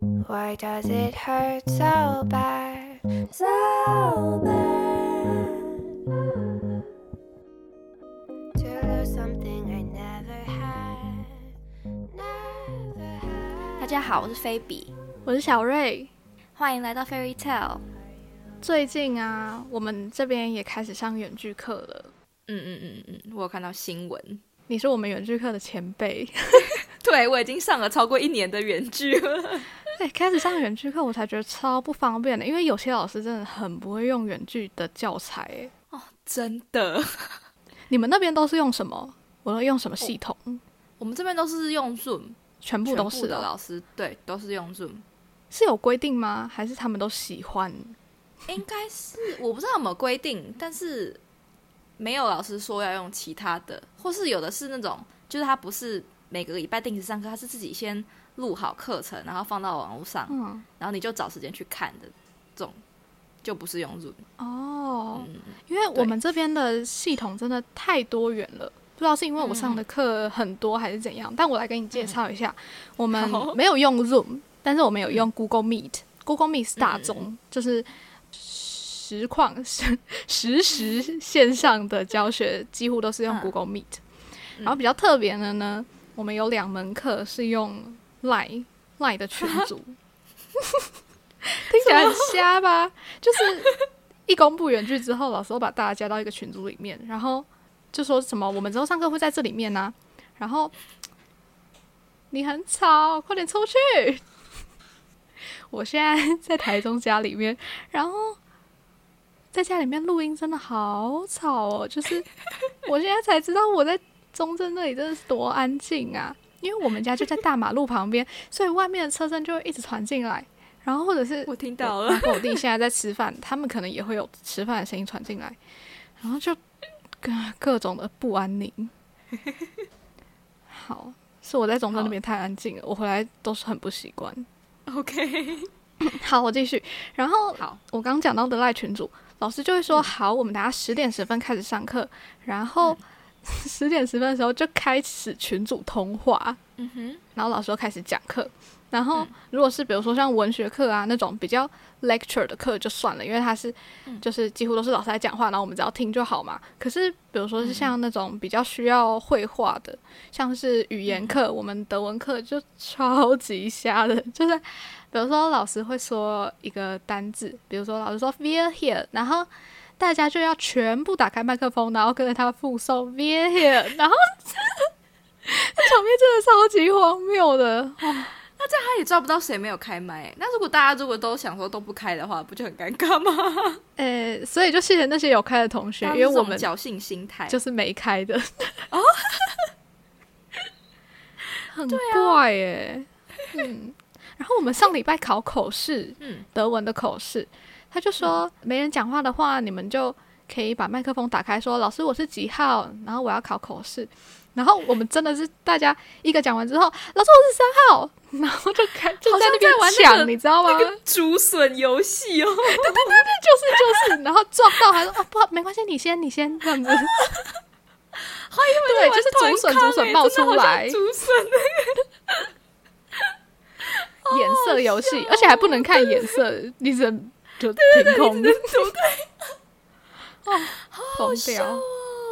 Why does it hurt so bad? So bad. To lose something I never had. Never had. 大家好，我是菲比，我是小瑞。欢迎来到 Fairy Tale。最近啊，我们这边也开始上远距课了。嗯嗯嗯嗯，我有看到新闻。你是我们远距课的前辈，对我已经上了超过一年的远距了。对，开始上远距课，我才觉得超不方便的，因为有些老师真的很不会用远距的教材。哎，哦，真的。你们那边都是用什么？我都用什么系统？我们这边都是用 Zoom，全部都是的老师，对，都是用 Zoom。是有规定吗？还是他们都喜欢？应该是我不知道有没有规定，但是没有老师说要用其他的，或是有的是那种，就是他不是每个礼拜定时上课，他是自己先录好课程，然后放到网络上，嗯，然后你就找时间去看的，这种就不是用 Zoom 哦。因为我们这边的系统真的太多元了，不知道是因为我上的课很多还是怎样，但我来给你介绍一下，我们没有用 Zoom，但是我们有用 Google Meet，Google Meet 是大众，就是。实况实实时线上的教学几乎都是用 Google Meet，然后比较特别的呢，我们有两门课是用 Line Line 的群组，听起来很瞎吧？就是一公布原句之后，老师会把大家加到一个群组里面，然后就说什么我们之后上课会在这里面呢，然后你很吵，快点出去！我现在 在台中家里面，然后。在家里面录音真的好吵哦！就是我现在才知道我在中正那里真的是多安静啊，因为我们家就在大马路旁边，所以外面的车声就会一直传进来。然后或者是我听到了，我弟现在在吃饭，他们可能也会有吃饭的声音传进来，然后就各各种的不安宁。好，是我在中正那边太安静了，我回来都是很不习惯。OK，好，我继续。然后好，我刚讲到的赖群主。老师就会说：“好，我们等下十点十分开始上课，然后 十点十分的时候就开始群组通话。嗯哼，然后老师就开始讲课。然后如果是比如说像文学课啊那种比较 lecture 的课就算了，因为它是就是几乎都是老师在讲话，然后我们只要听就好嘛。可是比如说是像那种比较需要绘画的，像是语言课，我们德文课就超级瞎的，就是。”比如说，老师会说一个单字，比如说老师说 "we're here"，然后大家就要全部打开麦克风，然后跟着他复诵 "we're here"，然后 场面真的超级荒谬的。那这样他也抓不到谁没有开麦。那如果大家如果都想说都不开的话，不就很尴尬吗？呃，所以就谢谢那些有开的同学，因为我们侥幸心态就是没开的。哦，很怪耶。嗯。然后我们上礼拜考口试，嗯，德文的口试，他就说没人讲话的话，你们就可以把麦克风打开，说老师我是几号，然后我要考口试。然后我们真的是大家一个讲完之后，老师我是三号，然后就开就在那边抢，你知道吗？竹笋游戏哦，对对对对，就是就是，然后撞到还说哦不没关系，你先你先这样子。对，就是竹笋竹笋冒出来，竹笋那个。颜色游戏，而且还不能看颜色，你只能就凭空，对不对？哦，好笑，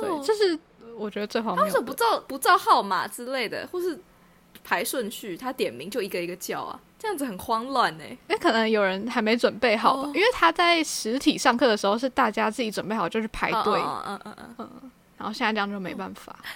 对，就是我觉得最好。他说不照不照号码之类的，或是排顺序，他点名就一个一个叫啊，这样子很慌乱呢。因为可能有人还没准备好吧，因为他在实体上课的时候是大家自己准备好就去排队，嗯嗯嗯嗯，然后现在这样就没办法。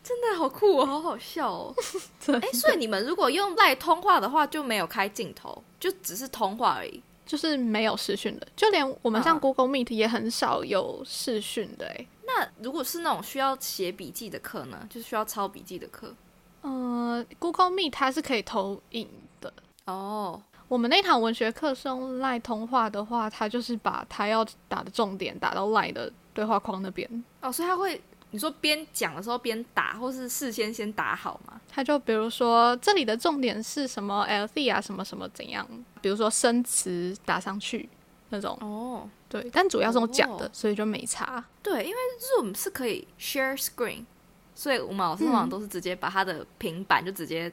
真的好酷哦，好好笑哦！哎，所以你们如果用赖通话的话，就没有开镜头，就只是通话而已，就是没有视讯的。就连我们像 Google Meet 也很少有视讯的。哎，那如果是那种需要写笔记的课呢？就是需要抄笔记的课？呃，Google Meet 它是可以投影的。哦，我们那堂文学课是用 LINE 通话的话，它就是把它要打的重点打到 LINE 的对话框那边。哦，所以它会。你说边讲的时候边打，或是事先先打好吗？他就比如说这里的重点是什么 L C 啊，什么什么怎样？比如说生词打上去那种。哦，对，但主要是我讲的，所以就没差。对，因为 Zoom 是可以 share screen，所以我们老师往往都是直接把他的平板就直接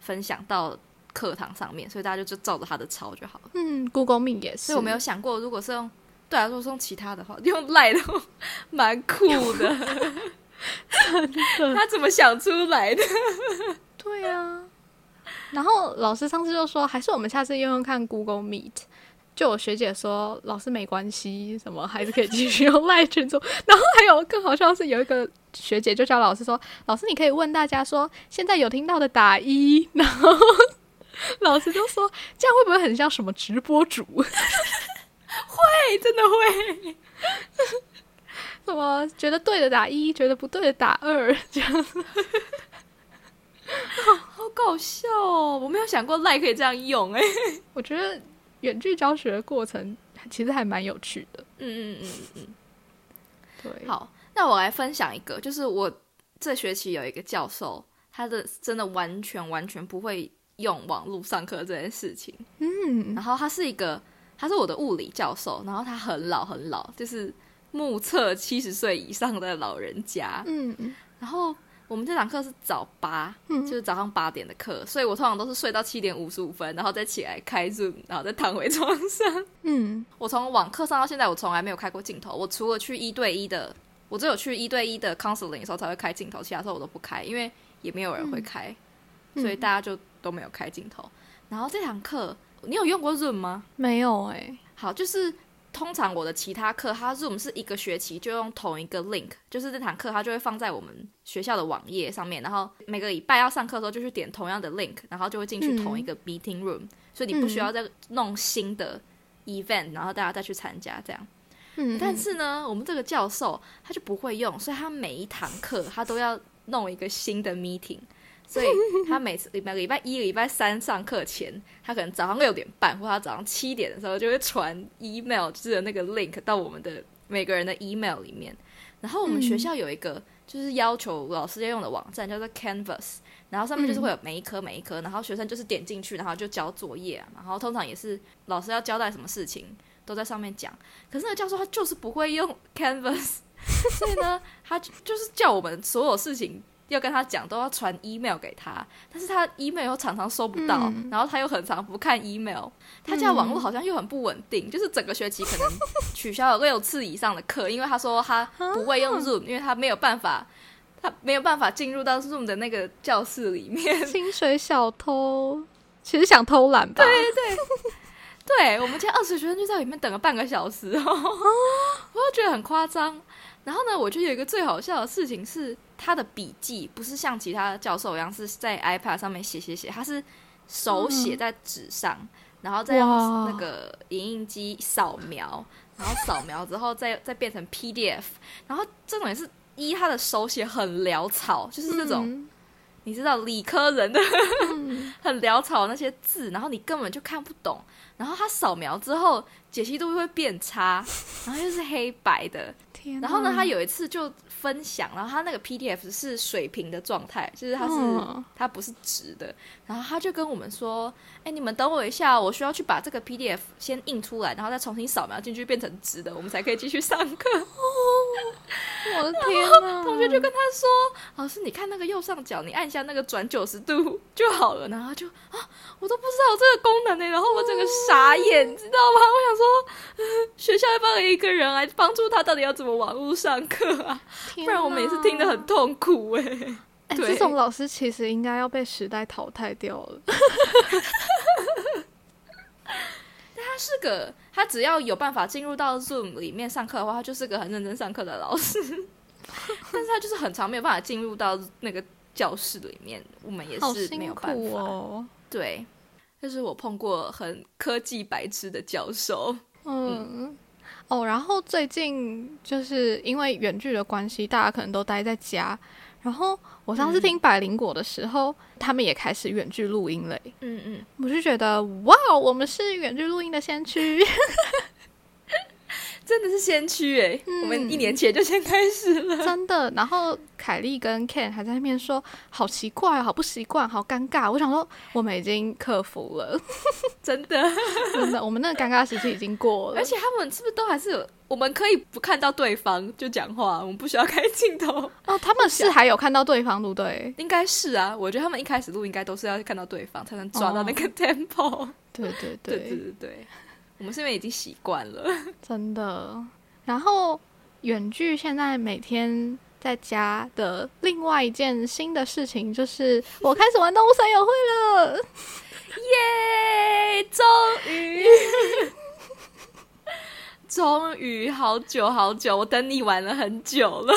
分享到课堂上面，所以大家就就照着他的抄就好了。嗯，Google Meet 也是。所以我没有想过，如果是用对啊，如果是用其他的话，用赖的话蛮酷 的，他怎么想出来的？对啊。然后老师上次就说，还是我们下次用用看 Google Meet。就我学姐说，老师没关系，什么还是可以继续用赖群组。然后还有更好笑的是，有一个学姐就叫老师说：“老师，你可以问大家说，现在有听到的打一。”然后老师就说：“这样会不会很像什么直播主？”会，真的会。什么觉得对的打一，觉得不对的打二，这样子。好搞笑哦！我没有想过赖可以这样用哎。我觉得。远距教学的过程其实还蛮有趣的。嗯嗯嗯嗯，对。好，那我来分享一个，就是我这学期有一个教授，他的真的完全完全不会用网络上课这件事情。嗯。然后他是一个，他是我的物理教授，然后他很老很老，就是目测七十岁以上的老人家。嗯嗯。然后。我们这堂课是早八，就是早上八点的课，所以我通常都是睡到七点五十五分，然后再起来开 Zoom，然后再躺回床上。嗯，我从网课上到现在，我从来没有开过镜头。我除了去一对一的，我只有去一对一的 counseling 的时候才会开镜头，其他时候我都不开，因为也没有人会开，所以大家就都没有开镜头。然后这堂课，你有用过 Zoom 吗？没有哎。好，就是。通常我的其他课，它 Zoom 是一个学期就用同一个 link，就是这堂课它就会放在我们学校的网页上面，然后每个礼拜要上课的时候就去点同样的 link，然后就会进去同一个 meeting room，所以你不需要再弄新的 event，然后大家再去参加这样。嗯，但是呢，我们这个教授他就不会用，所以他每一堂课他都要弄一个新的 meeting。所以他每次礼拜礼拜一、礼拜三上课前，他可能早上六点半或他早上七点的时候就会传 email，就是那个 link 到我们的每个人的 email 里面。然后我们学校有一个就是要求老师要用的网站叫做 Canvas，然后上面就是会有每一科每一科，然后学生就是点进去，然后就交作业啊。然后通常也是老师要交代什么事情都在上面讲。可是那个教授他就是不会用 Canvas，所以呢，他就是叫我们所有事情。要跟他讲，都要传 email 给他，但是他 email 又常常收不到，然后他又很常不看 email，他家网络好像又很不稳定，就是整个学期可能取消了六次以上的课，因为他说他不会用 Zoom，因为他没有办法，他没有办法进入到 Zoom 的那个教室里面。薪水小偷其实想偷懒吧？对对对，我们家二十学生就在里面等了半个小时哦，我就觉得很夸张。然后呢，我觉得有一个最好笑的事情是，他的笔记不是像其他教授一样是在 iPad 上面写写写，他是手写在纸上，然后再用那个影印机扫描，然后扫描之后再 再变成 PDF，然后这种也是一他的手写很潦草，就是那种你知道理科人的 很潦草那些字，然后你根本就看不懂，然后他扫描之后解析度会变差，然后又是黑白的。然后呢，他有一次就分享，然后他那个 PDF 是水平的状态，就是它是它不是直的。然后他就跟我们说：“哎，你们等我一下，我需要去把这个 PDF 先印出来，然后再重新扫描进去变成直的，我们才可以继续上课。” 我的天同学就跟他说：“老师，你看那个右上角，你按一下那个转九十度就好了。”然后就啊，我都不知道这个功能呢，然后我整个傻眼，知道吗？我想说，学校要帮一个人来帮助他，到底要怎么网络上课啊？不然我每次听得很痛苦哎。哎，这种老师其实应该要被时代淘汰掉了。他是个，他只要有办法进入到 Zoom 里面上课的话，他就是个很认真上课的老师。但是他就是很长没有办法进入到那个教室里面，我们也是没有办法。哦。对，就是我碰过很科技白痴的教授。嗯。哦，然后最近就是因为远距的关系，大家可能都待在家。然后我上次听百灵果的时候，他们也开始远距录音了。嗯嗯，我就觉得哇，我们是远距录音的先驱。真的是先驱哎！我们一年前就先开始了，真的。然后凯莉跟 Ken 还在那边说：“好奇怪，好不习惯，好尴尬。”我想说，我们已经克服了，真的，真的，我们那个尴尬时期已经过了。而且他们是不是都还是有？我们可以不看到对方就讲话，我们不需要开镜头哦。他们是还有看到对方，对不对？应该是啊。我觉得他们一开始录应该都是要看到对方才能抓到那个 tempo。对对对对对对。我们是因为已经习惯了，真的。然后远距现在每天在家的另外一件新的事情，就是 我开始玩动物森友会了，耶！终于，终于，好久好久，我等你玩了很久了。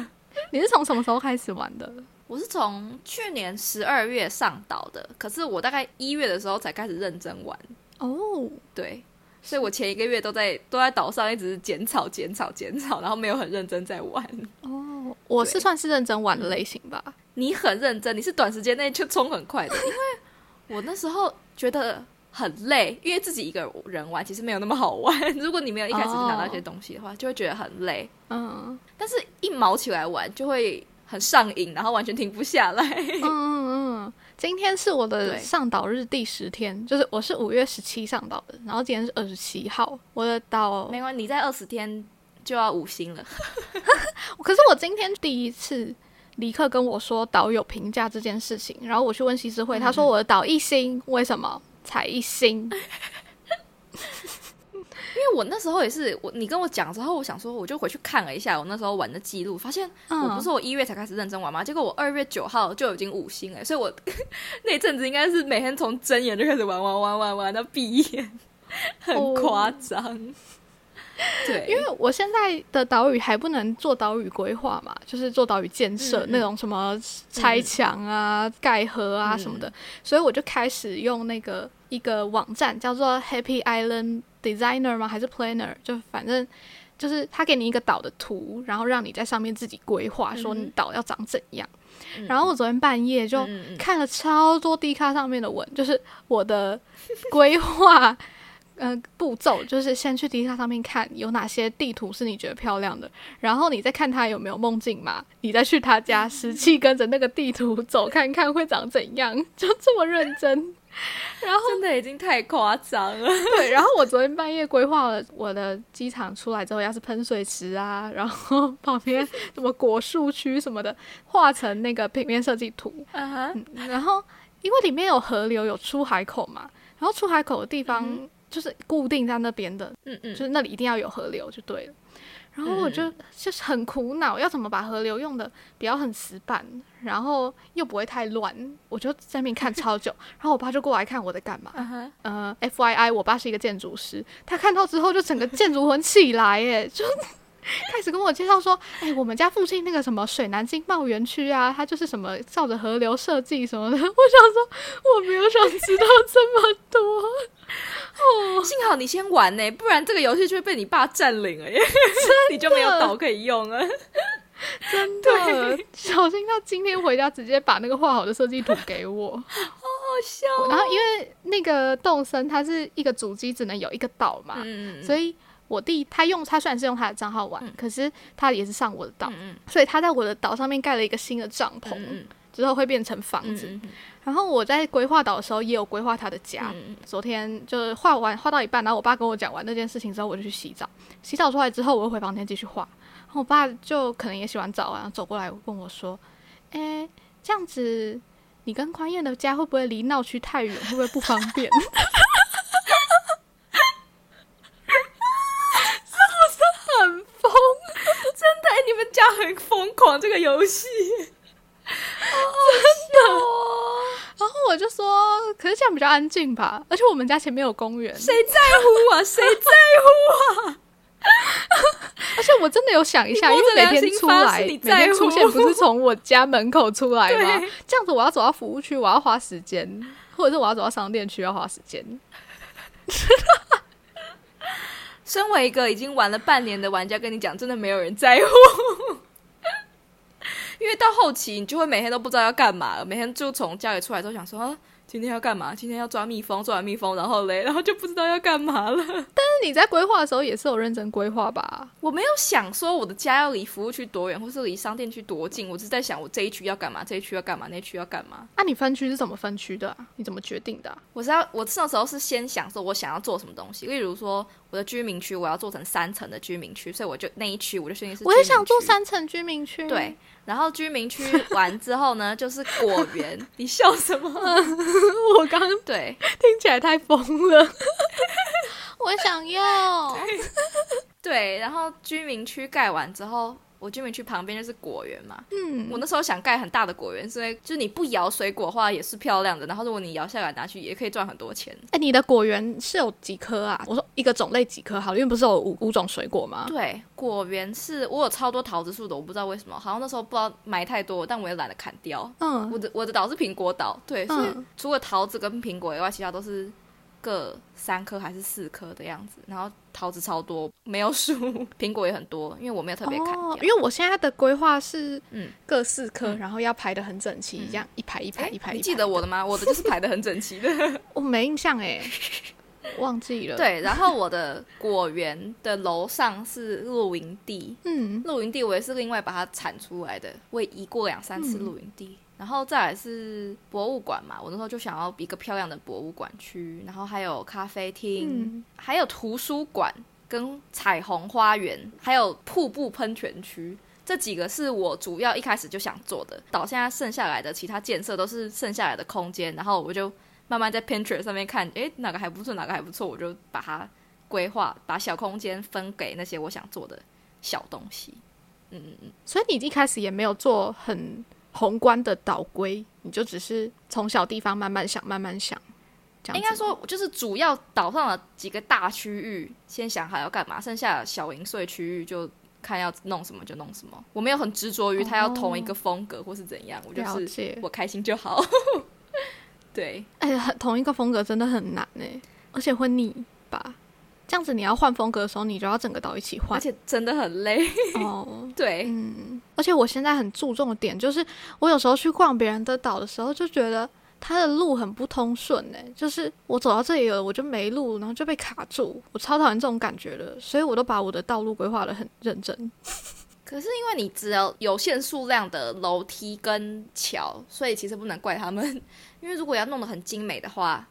你是从什么时候开始玩的？我是从去年十二月上岛的，可是我大概一月的时候才开始认真玩。哦，对。所以我前一个月都在都在岛上一直剪草剪草剪草，然后没有很认真在玩。哦，我是算是认真玩的类型吧。你很认真，你是短时间内就冲很快的。因为我那时候觉得很累，因为自己一个人玩其实没有那么好玩。如果你没有一开始就拿到一些东西的话，就会觉得很累。嗯，但是一毛起来玩就会很上瘾，然后完全停不下来。嗯嗯嗯。今天是我的上岛日第十天，就是我是五月十七上岛的，然后今天是二十七号，我的岛没关系，你在二十天就要五星了。可是我今天第一次立刻跟我说导有评价这件事情，然后我去问西施会，他说我的岛一星，为什么才一星？因为我那时候也是我，你跟我讲之后，我想说，我就回去看了一下我那时候玩的记录，发现我不是我一月才开始认真玩吗？结果我二月九号就已经五星了，所以我 那阵子应该是每天从睁眼就开始玩玩玩玩玩到闭眼，很夸张。对，因为我现在的岛屿还不能做岛屿规划嘛，就是做岛屿建设那种什么拆墙啊、盖河啊什么的，所以我就开始用那个一个网站叫做 Happy Island Designer 吗？还是 Planner？就反正就是他给你一个岛的图，然后让你在上面自己规划，说你岛要长怎样。然后我昨天半夜就看了超多 D 卡上面的文，就是我的规划。嗯，步骤就是先去迪卡上面看有哪些地图是你觉得漂亮的，然后你再看他有没有梦境嘛，你再去他家实际跟着那个地图走看看会长怎样，就这么认真。然后真的已经太夸张了。对，然后我昨天半夜规划了我的机场出来之后要是喷水池啊，然后 旁边什么果树区什么的，画成那个平面设计图。嗯然后因为里面有河流有出海口嘛，然后出海口的地方。就是固定在那边的，嗯嗯，就是那里一定要有河流就对了。然后我就就是很苦恼，要怎么把河流用的比较很死板，然后又不会太乱。我就在那边看超久，然后我爸就过来看我在干嘛。呃，F Y I，我爸是一个建筑师，他看到之后就整个建筑魂起来，耶，就 开始跟我介绍说，哎，我们家附近那个什么水南经贸园区啊，它就是什么照着河流设计什么的。我想说，我没有想知道这么多。哦，幸好你先玩呢，不然这个游戏就会被你爸占领了耶，你就没有岛可以用了。真的，小心他今天回家直接把那个画好的设计图给我，好好笑。然后因为那个动森它是一个主机只能有一个岛嘛，所以我弟他用他虽然是用他的账号玩，可是他也是上我的岛，所以他在我的岛上面盖了一个新的帐篷，之后会变成房子。然后我在规划岛的时候也有规划他的家。昨天就是画完画到一半，然后我爸跟我讲完那件事情之后，我就去洗澡。洗澡出来之后，我又回房间继续画。然后我爸就可能也洗完澡啊，走过来问我说：“哎，这样子你跟宽燕的家会不会离闹区太远？会不会不方便？” 是不是很疯？真的，你们家很疯狂这个游戏。真的，然后我就说，可是这样比较安静吧，而且我们家前面有公园，谁在乎啊？谁在乎啊？而且我真的有想一下，因为每天出来，每天出现不是从我家门口出来吗？这样子我要走到服务区，我要花时间，或者是我要走到商店区要花时间。身为一个已经玩了半年的玩家，跟你讲，真的没有人在乎。因为到后期，你就会每天都不知道要干嘛了。每天就从家里出来之后，想说啊，今天要干嘛？今天要抓蜜蜂，抓完蜜蜂，然后嘞，然后就不知道要干嘛了。但是你在规划的时候也是有认真规划吧？我没有想说我的家要离服务区多远，或是离商店区多近，我只是在想我这一区要干嘛，这一区要干嘛，那一区要干嘛。那、你分区是怎么分区的啊、你怎么决定的啊、我是要我那时候是先想说我想要做什么东西，例如说我的居民区我要做成三层的居民区，所以我就那一区我就确定是我也想做三层居民区。对，，然后居民区完之后呢，就是果园。你笑什么？我刚刚对，听起来太疯了。我想要，对，然后居民区盖完之后，我居民区旁边就是果园嘛。嗯，我那时候想盖很大的果园，是因为就是你不摇水果的话也是漂亮的，然后如果你摇下来拿去也可以赚很多钱。哎、你的果园是有几棵啊？我说一个种类几棵好了，因为不是有五五种水果吗？对，果园是我有超多桃子树的，我不知道为什么，好像那时候不知道埋太多，但我也懒得砍掉。嗯我的我的岛是苹果岛，对，所以嗯除了桃子跟苹果以外，其他都是各三颗还是四颗的样子。然后桃子超多，没有 数，苹果也很多，因为我没有特别砍因为我现在的规划是，嗯各四颗，嗯然后要排的很整齐，嗯这样一排一排一排。你一排记得我的吗？我的就是排的很整齐的。我没印象哎，忘记了。对，然后我的果园的楼上是露营地，嗯，露营地我也是另外把它铲出来的，我也移过两三次嗯露营地。然后再来是博物馆嘛，我那时候就想要一个漂亮的博物馆区，然后还有咖啡厅，嗯还有图书馆跟彩虹花园，还有瀑布喷泉区。这几个是我主要一开始就想做的，到现在剩下来的其他建设都是剩下来的空间，然后我就慢慢在 Pinterest 上面看，诶，哪个还不错，哪个还不错，我就把它规划，把小空间分给那些我想做的小东西。嗯嗯嗯，所以你一开始也没有做很宏观的导规，你就只是从小地方慢慢想，慢慢想。这样应该说就是主要岛上的几个大区域先想好要干嘛，剩下小零碎区域就看要弄什么就弄什么。我没有很执着于它要同一个风格或是怎样，我就是。我开心就好。对，哎，很同一个风格真的很难哎，而且会腻吧？这样子你要换风格的时候，你就要整个岛一起换而且真的很累。哦。对，嗯，而且我现在很注重的点就是，我有时候去逛别人的岛的时候，就觉得它的路很不通顺呢。就是我走到这里了，我就没路，然后就被卡住，我超讨厌这种感觉的，所以我都把我的道路规划的很认真。可是因为你只有有限数量的楼梯跟桥，所以其实不能怪他们。因为如果要弄得很精美的话，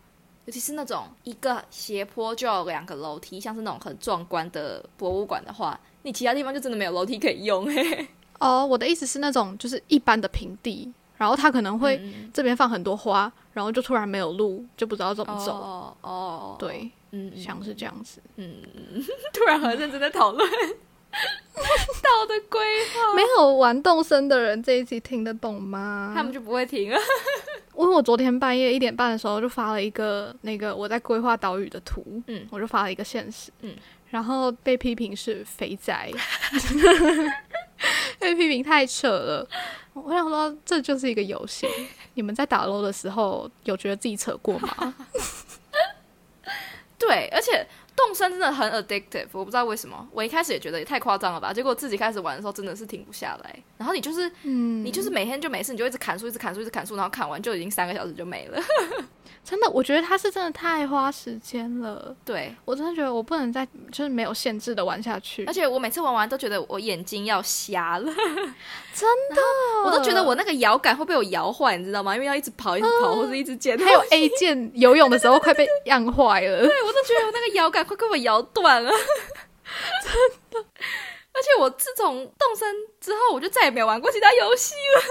尤其是那种一个斜坡就有两个楼梯，像是那种很壮观的博物馆的话，你其他地方就真的没有楼梯可以用。嘿哦，我的意思是那种就是一般的平地，然后它可能会嗯这边放很多花，然后就突然没有路，就不知道怎么走。哦哦，对，嗯，嗯像是这样子。嗯，嗯 突然很认真在讨论岛的规划，没有玩动森的人这一集听得懂吗？他们就不会停了。因为我昨天半夜一点半的时候就发了一个那个我在规划岛屿的图，嗯我就发了一个现实，嗯，然后被批评是肥宅，被批评太扯了。我想说，这就是一个游戏。你们在打 LO 的时候有觉得自己扯过吗？对，而且动身真的很 addictive，我不知道为什么。我一开始也觉得也太夸张了吧，结果自己开始玩的时候真的是停不下来。然后你就是嗯，你就是每天就没事，你就一直砍树，一直砍树，一直砍树，然后砍完就已经三个小时就没了。真的，我觉得他是真的太花时间了。对，我真的觉得我不能再就是没有限制的玩下去而，且我每次玩完都觉得我眼睛要瞎了，真的，我都觉得我那个摇杆会被我摇坏，你知道吗？因为要一直跑，一直跑，或者一直捡。还有 A 键游泳的时候快被按坏了。对，我都觉得我那个摇杆快被我摇断了，真的。而且我自从动身之后，我就再也没有玩过其他游戏了。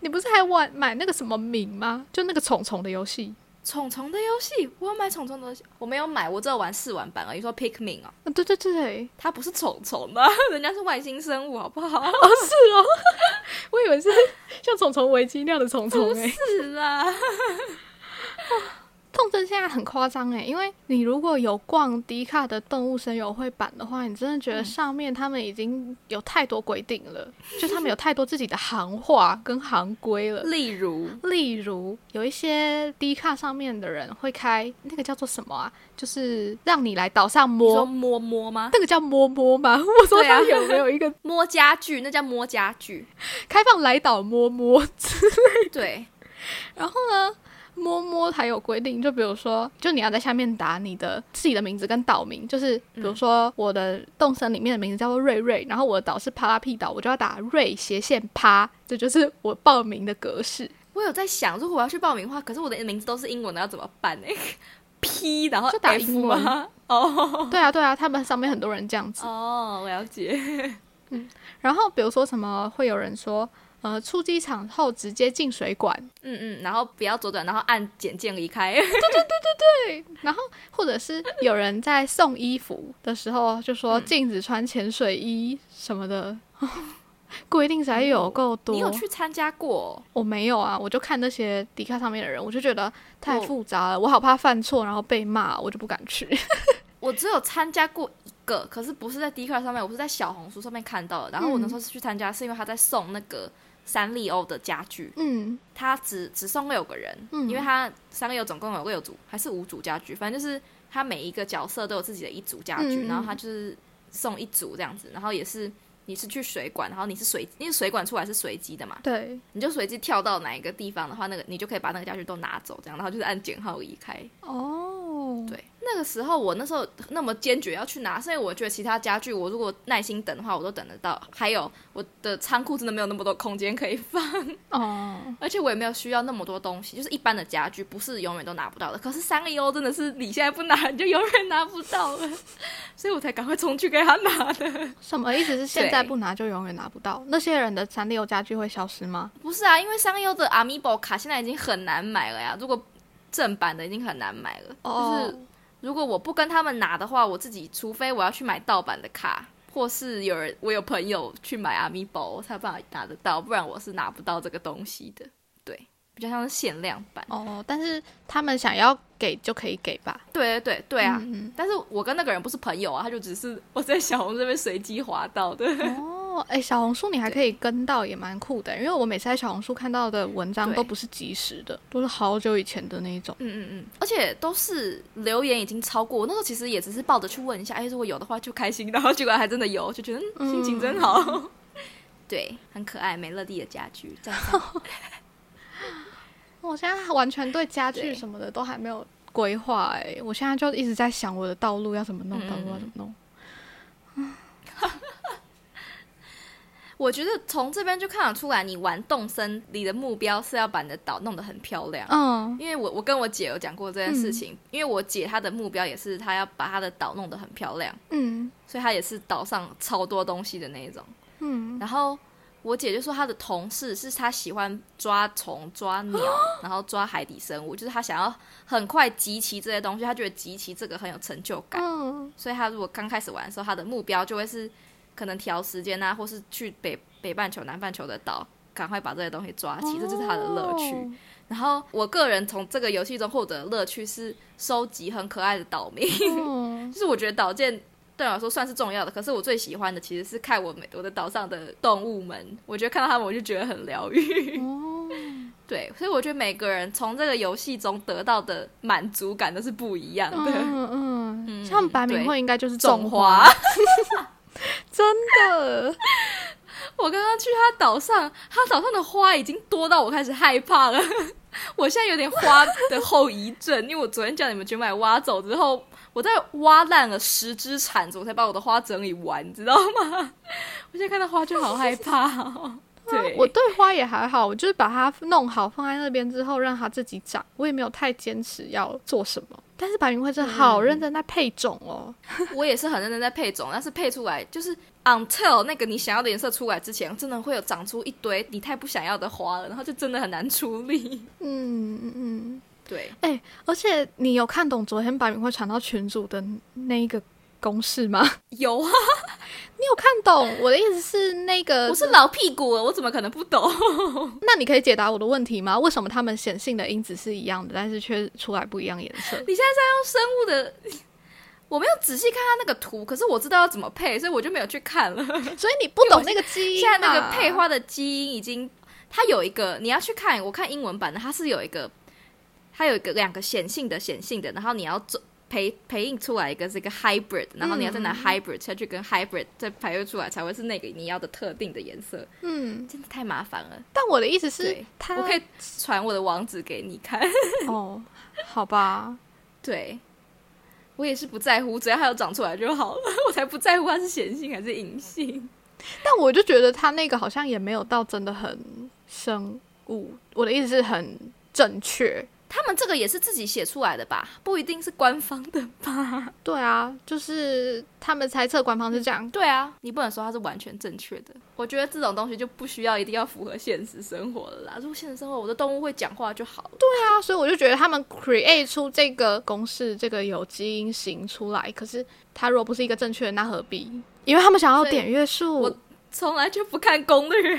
你不是还玩买那个什么名吗？就那个虫虫的游戏。虫虫的游戏，我有买虫虫的游戏，我没有买，我只有玩试玩版而已。说 Pikmin 哦，啊，对对对，它不是虫虫的，人家是外星生物，好不好？是哦 我以为是像虫虫危机那样的虫虫哎。是啦，痛症现在很夸张哎，因为你如果有逛迪卡的动物声友会版的话，你真的觉得上面他们已经有太多规定了，就他们有太多自己的行话跟行规了。例如例如，有一些低卡上面的人会开那个叫做什么啊？就是让你来岛上摸，摸摸吗？那个叫摸摸吗？我说他有没有一个 摸家具，那叫摸家具。开放来岛摸摸之类？对，然后呢，摸摸还有规定，就比如说，就你要在下面打你的自己的名字跟岛名，就是比如说我的动森里面的名字叫做瑞瑞，然后我的岛是帕拉屁岛，我就要打瑞斜线趴，这就是我报名的格式。我有在想，如果我要去报名的话，可是我的名字都是英文的，要怎么办呢？P，然后就打英文吗？哦对啊，对啊，他们上面很多人这样子。哦，我了解。嗯然后比如说什么，会有人说，呃，出机场后直接进水管，嗯嗯，然后不要左转，然后按简键离开。对对对对对，然后或者是有人在送衣服的时候就说嗯禁止穿潜水衣什么的，规定才有够多。你有去参加过？我没有啊，我就看那些迪卡上面的人，我就觉得太复杂了，我好怕犯错然后被骂，我就不敢去。我只有参加过一个，可是不是在 d 卡上面，我是在小红书上面看到的。然后我那时候是去参加，是因为他在送那个三丽鸥的家具，嗯。他只只送六个人，嗯。因为他三丽鸥总共有六组还是五组家具，反正就是他每一个角色都有自己的一组家具，然后他就是送一组这样子，然后也是你是去水管，然后你是随，因为水管出来是随机的嘛，对，你就随机跳到哪一个地方的话，那个你就可以把那个家具都拿走，这样，然后就是按减号移开。哦，对，那个时候我那时候那么坚决要去拿，是因为我觉得其他家具我如果耐心等的话，我都等得到。还有我的仓库真的没有那么多空间可以放，哦，而且我也没有需要那么多东西，就是一般的家具不是永远都拿不到的。可是三丽鸥真的是你现在不拿你就永远拿不到了，所以我才赶快冲去给他拿的。什么意思是现在不拿就永远拿不到？那些人的三丽鸥家具会消失吗？不是啊，因为三丽鸥的 Amiibo 卡现在已经很难买了呀，如果正版的已经很难买了，哦就是如果我不跟他们拿的话，我自己除非我要去买盗版的卡，或是有人我有朋友去买 Amiibo，我才有办法拿得到，不然我是拿不到这个东西的。对，比较像是限量版。哦，但是他们想要给就可以给吧？对对对对啊！嗯嗯但是我跟那个人不是朋友啊，他就只是我在小红这边随机划到的。哦，哎、小红书你还可以跟到，也蛮酷的。因为我每次在小红书看到的文章都不是即时的，都是好久以前的那一种。嗯嗯嗯，而且都是留言已经超过，我那时候其实也只是抱着去问一下，哎，如果有的话就开心，然后结果还真的有，就觉得、嗯、心情真好。对，很可爱，美乐蒂的家具，赞赞 我现在完全对家具什么的都还没有规划哎，我现在就一直在想我的道路要怎么弄，嗯道路要怎么弄。我觉得从这边就看得出来，你玩动森，你的目标是要把你的岛弄得很漂亮。嗯因为我我跟我姐有讲过这件事情，因为我姐她的目标也是她要把她的岛弄得很漂亮，嗯所以她也是岛上超多东西的那一种。嗯，然后我姐就说她的同事是她喜欢抓虫、抓鸟，然后抓海底生物，就是她想要很快集齐这些东西，她觉得集齐这个很有成就感。嗯所以她如果刚开始玩的时候，她的目标就会是可能调时间啊，或是去北北半球、南半球的岛，赶快把这些东西抓齐，这就是他的乐趣。哦然后我个人从这个游戏中获得的乐趣是收集很可爱的岛民，嗯 就是我觉得岛建对我来说算是重要的，可是我最喜欢的其实是看我每我的岛上的动物们，我觉得看到他们我就觉得很疗愈。哦，对，所以我觉得每个人从这个游戏中得到的满足感都是不一样的。嗯嗯，嗯像白明会应该就是种花，花，真的。我刚刚去他岛上，他岛上的花已经多到我开始害怕了。我现在有点花的后遗症，因为我昨天叫你们去买挖走之后，我在挖烂了十只铲子，我才把我的花整理完，你知道吗？我现在看到花就好害怕哦。对，我对花也还好，我就是把它弄好放在那边之后，让它自己长。我也没有太坚持要做什么。但是白云会真的好认真在配种哦。我也是很认真在配种，但是配出来就是 until 那个你想要的颜色出来之前，真的会有长出一堆你太不想要的花了，然后就真的很难处理。嗯嗯嗯，对，哎、而且你有看懂昨天白云会传到群主的那一个公式吗？有啊，你有看懂？我的意思是那个，我是老屁股了，我怎么可能不懂？那你可以解答我的问题吗？为什么他们显性的因子是一样的，但是却出来不一样颜色？你现在在用生物的，我没有仔细看它那个图，可是我知道要怎么配，所以我就没有去看了。所以你不懂那个基因、现在那个配，花的基因已经，它有一个你要去看，我看英文版的，它是有一个，它有一个两个显性的显性的，然后你要中培培印出来一个这个 hybrid，然后你要再拿 hybrid 下去跟 hybrid 再排列出来，才会是那个你要的特定的颜色。嗯，真的太麻烦了。但我的意思是我可以传我的网址给你看。哦，好吧，对，我也是不在乎，只要它有长出来就好了，我才不在乎它是显性还是隐性。但我就觉得它那个好像也没有到真的很生物，我的意思是很正确。他们这个也是自己写出来的吧？不一定是官方的吧？对啊，就是他们猜测官方是这样。对啊，你不能说它是完全正确的。我觉得这种东西就不需要一定要符合现实生活了啦。如果现实生活我的动物会讲话就好了。对啊，所以我就觉得他们 create 出这个公式，这个有基因型出来，可是它如果不是一个正确的，那何必？因为他们想要点阅数我。从来就不看攻略。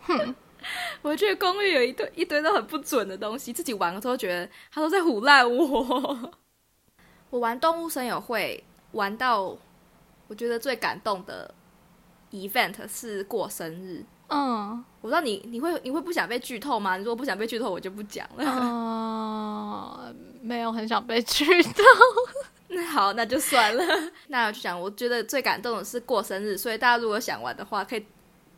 哼，我觉得公寓有一堆一堆都很不准的东西，自己玩的时候觉得他都在唬烂我。我玩动物森友会玩到，我觉得最感动的 event 是过生日。嗯我不知道你你会你会不想被剧透吗？你如果不想被剧透，我就不讲了。嗯，没有很想被剧透。那好，那就算了。那我就讲，我觉得最感动的是过生日，所以大家如果想玩的话，可以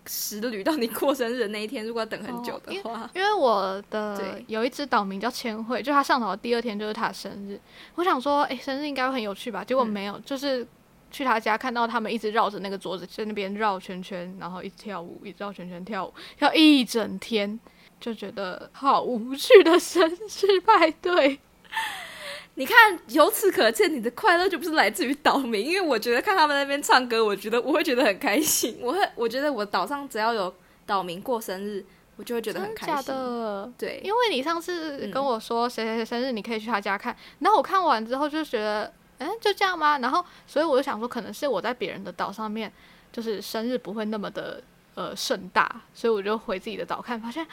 实旅到你过生日的那一天。如果要等很久的话，因为我的对有一只岛名叫千惠，就他上岛的第二天就是他的生日。我想说，哎、生日应该会很有趣吧？结果没有，就是去他家看到他们一直绕着那个桌子在那边绕圈圈，然后一直跳舞，一直绕圈圈跳舞，跳一整天，就觉得好无趣的生日派对。你看，由此可见，你的快乐就不是来自于岛民。因为我觉得看他们那边唱歌，我觉得我会觉得很开心。我会，我觉得我岛上只要有岛民过生日，我就会觉得很开假心。的？对，因为你上次嗯跟我说谁谁谁生日，你可以去他家看，然后我看完之后就觉得，嗯，就这样吗？然后所以我就想说，可能是我在别人的岛上面，就是生日不会那么的呃盛大，所以我就回自己的岛看，发现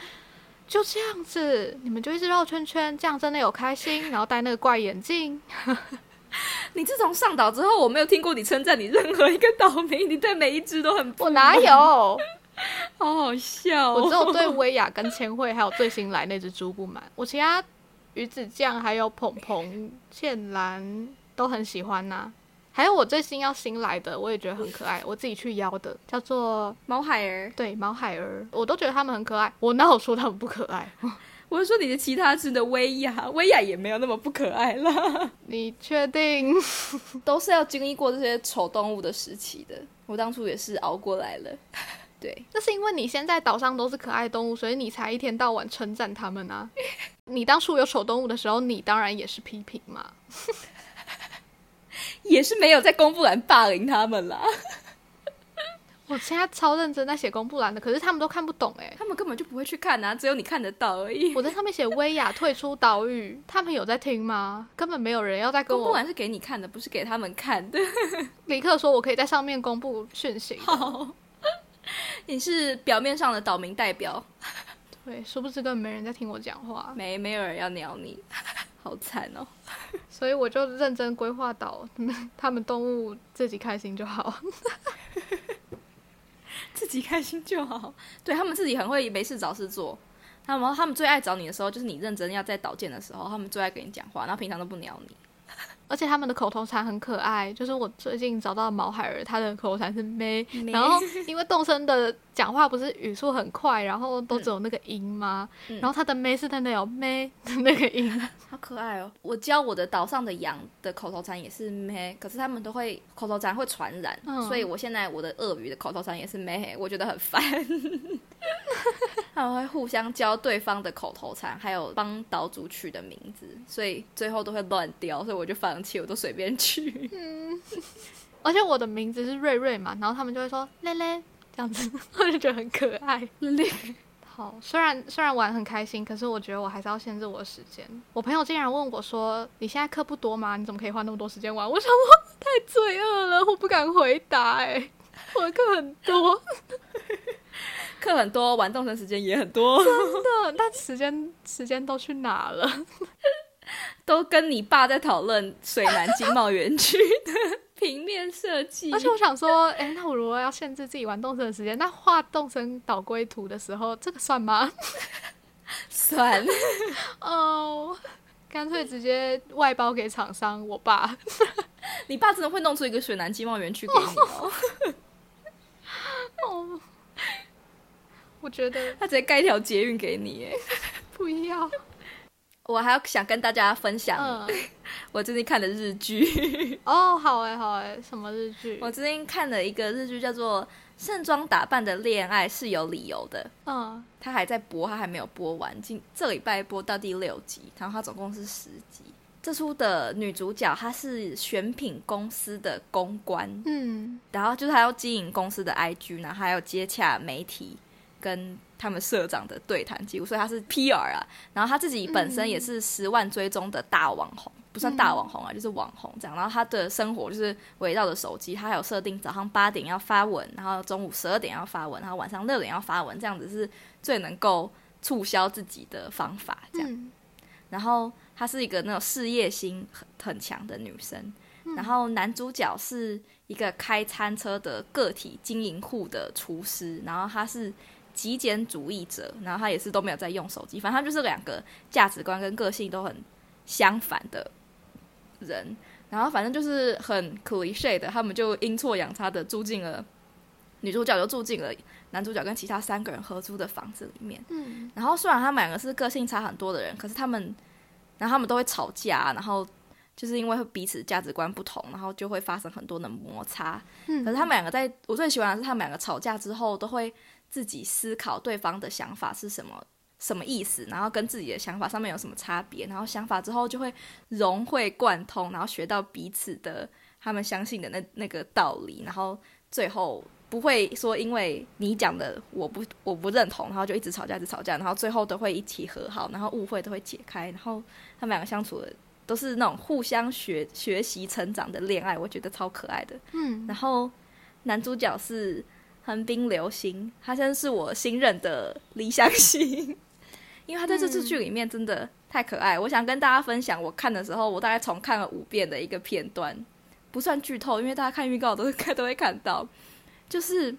就这样子，你们就一直绕圈圈，这样真的有开心，然后戴那个怪眼镜，你自从上岛之后，我没有听过你称赞你任何一个岛民，你对每一只都很不我哪有？好好笑、哦。我只有对 薇娅跟千惠还有最新来那只猪不满，我其他鱼子酱还有鹏鹏、倩兰都很喜欢呐、还有我最新要新来的，我也觉得很可爱，我自己去邀的，叫做毛海儿，对毛海儿，我都觉得他们很可爱。我哪有说他们不可爱？我是说你的其他只的薇娅，薇娅也没有那么不可爱啦，你确定？都是要经历过这些丑动物的时期的。我当初也是熬过来了，对，那是因为你现在岛上都是可爱动物，所以你才一天到晚称赞他们啊。你当初有丑动物的时候，你当然也是批评嘛。也是没有在公布栏霸凌他们啦，我现在超认真在写公布栏的，可是他们都看不懂哎、他们根本就不会去看啊，只有你看得到而已。我在上面写薇娅退出岛屿，他们有在听吗？根本没有人要在跟我公布栏是给你看的，不是给他们看的。尼克说，我可以在上面公布讯息。好，你是表面上的岛民代表，对，殊不知根本没人在听我讲话，没没有人要鸟你，好惨哦。所以我就认真规划到，他们动物自己开心就好。自己开心就好。对他们自己很会没事找事做。他们他们最爱找你的时候，就是你认真要在导建的时候，他们最爱跟你讲话，然后平常都不鸟你。而且他们的口头禅很可爱，就是我最近找到毛海儿，他的口头禅是咩，咩然后因为动森的讲话不是语速很快，然后都只有那个音吗？嗯然后他的咩是真的有咩的那个音，好可爱哦！我教我的岛上的羊的口头禅也是咩，可是他们都会口头禅会传染，嗯所以我现在我的鳄鱼的口头禅也是咩，我觉得很烦。他们会互相教对方的口头禅，还有帮岛主取的名字，所以最后都会乱掉，所以我就放弃，我都随便取。嗯 而且我的名字是瑞瑞嘛，然后他们就会说蕾蕾这样子，我就觉得很可爱。好，虽然虽然玩很开心，可是我觉得我还是要限制我的时间。我朋友竟然问我说：“你现在课不多吗？你怎么可以花那么多时间玩？”我想我太罪恶了，我不敢回答、哎，我的课很多，课很多，玩动身时间也很多，真的，但时间时间都去哪了？都跟你爸在讨论水南经贸园区的 平面设计。而且我想说，哎、那我如果要限制自己玩动身的时间，那画动身岛归图的时候，这个算吗？算，哦，干脆直接外包给厂商。我爸，你爸真的会弄出一个水南经贸园区给你哦。哦，我觉得他直接盖一条捷运给你，哎，不要。我还要想跟大家分享，嗯，我最近看的日剧。哦，好哎，好哎，什么日剧？我最近看了一个日剧，叫做《盛装打扮的恋爱是有理由的》。嗯，它还在播，它还没有播完，今这礼拜播到第六集，然后它总共是十集。这出的女主角她是选品公司的公关，嗯，然后就是她要经营公司的 IG，然后还要接洽媒体跟他们社长的对谈记录，所以他是 PR 啊。然后他自己本身也是十万追踪的大网红，不算大网红啊，就是网红这样。然后他的生活就是围绕着手机，他还有设定早上八点要发文，然后中午十二点要发文，然后晚上六点要发文，这样子是最能够促销自己的方法。这样，嗯然后她是一个那种事业心很很强的女生，然后男主角是一个开餐车的个体经营户的厨师，然后他是极简主义者，然后他也是都没有在用手机，反正他就是两个价值观跟个性都很相反的人，然后反正就是很 cliche 的，他们就阴错阳差的住进了女主角就住进了男主角跟其他三个人合租的房子里面。嗯然后虽然他们两个是个性差很多的人，可是他们，然后他们都会吵架，然后就是因为彼此价值观不同，然后就会发生很多的摩擦。嗯可是他们两个在我最喜欢的是他们两个吵架之后都会自己思考对方的想法是什么。什么意思？然后跟自己的想法上面有什么差别？然后想法之后就会融会贯通，然后学到彼此的他们相信的那那个道理，然后最后不会说因为你讲的我不我不认同，然后就一直吵架，一直吵架，然后最后都会一起和好，然后误会都会解开，然后他们两个相处的都是那种互相学学习成长的恋爱，我觉得超可爱的。嗯然后男主角是横滨流星，他现在是我新任的理想型，因为他在这次剧里面真的太可爱。我想跟大家分享，我看的时候我大概重看了五遍的一个片段，不算剧透，因为大家看预告都会看都会看到，就是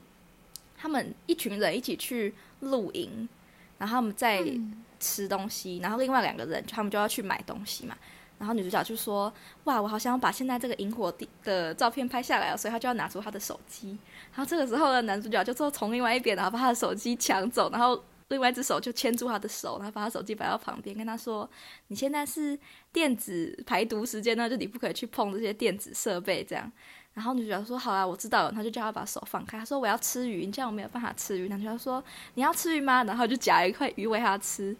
他们一群人一起去露营，然后他们在嗯吃东西，然后另外两个人他们就要去买东西嘛。然后女主角就说：“哇，我好想把现在这个萤火的照片拍下来哦，所以她就要拿出她的手机。然后这个时候呢，男主角就说从另外一边，然后把他的手机抢走，然后另外一只手就牵住他的手，然后把他手机摆到旁边，跟他说：你现在是电子排毒时间呢，就你不可以去碰这些电子设备这样。然后女主角说：“好啊，我知道了。”他就叫他把手放开。他说：“我要吃鱼，你这样我没有办法吃鱼。”男主角说：“你要吃鱼吗？”然后就夹一块鱼喂他吃。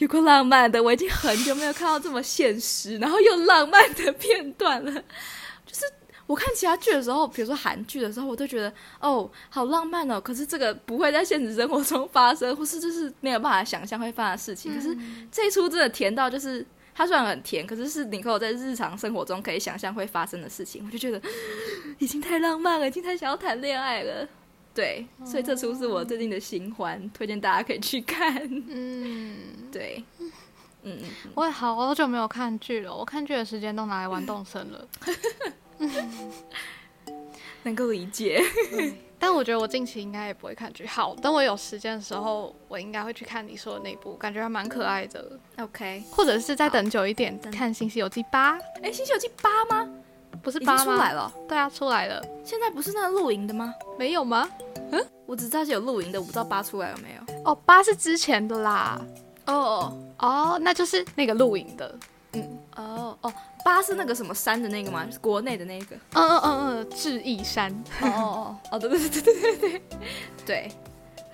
有够浪漫的，我已经很久没有看到这么现实，然后又浪漫的片段了。就是我看其他剧的时候，比如说韩剧的时候，我都觉得哦，好浪漫哦。可是这个不会在现实生活中发生，或是就是没有办法想象会发生的事情。可是这一出真的甜到，就是它虽然很甜，可是是你可我在日常生活中可以想象会发生的事情，我就觉得 已经太浪漫了，已经太想要谈恋爱了。对，所以这出是我最近的新欢，推荐大家可以去看。嗯，对，嗯嗯，我也好久没有看剧了，我看剧的时间都拿来玩动森了。能够理解。但我觉得我近期应该也不会看剧。好，等我有时间的时候，我应该会去看你说的那部，感觉还蛮可爱的。OK，或者是再等久一点看《新西游记》八，哎，《新西游记》八吗？不是八吗？出来了，对啊，出来了，现在不是那个露营的吗？没有吗？嗯我只知道是有露营的，我不知道八出来了没有。哦，八是之前的啦。哦哦，那就是那个露营的。嗯哦哦，八是那个什么山的那个吗？就是国内的那个。嗯嗯嗯嗯，智异山。哦哦哦哦，对对对对对对对。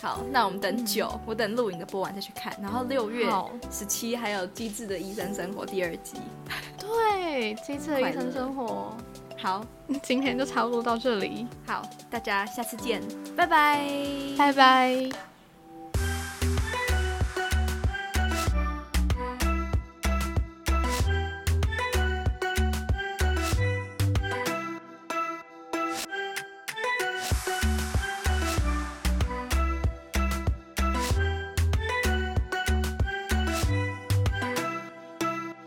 好，那我们等九，我等录影的播完再去看。然后六月十七还有《机智的医生生活》第二季。对，机智的医生生活。好今天就差不多到这里，好，大家下次见，拜拜，拜拜。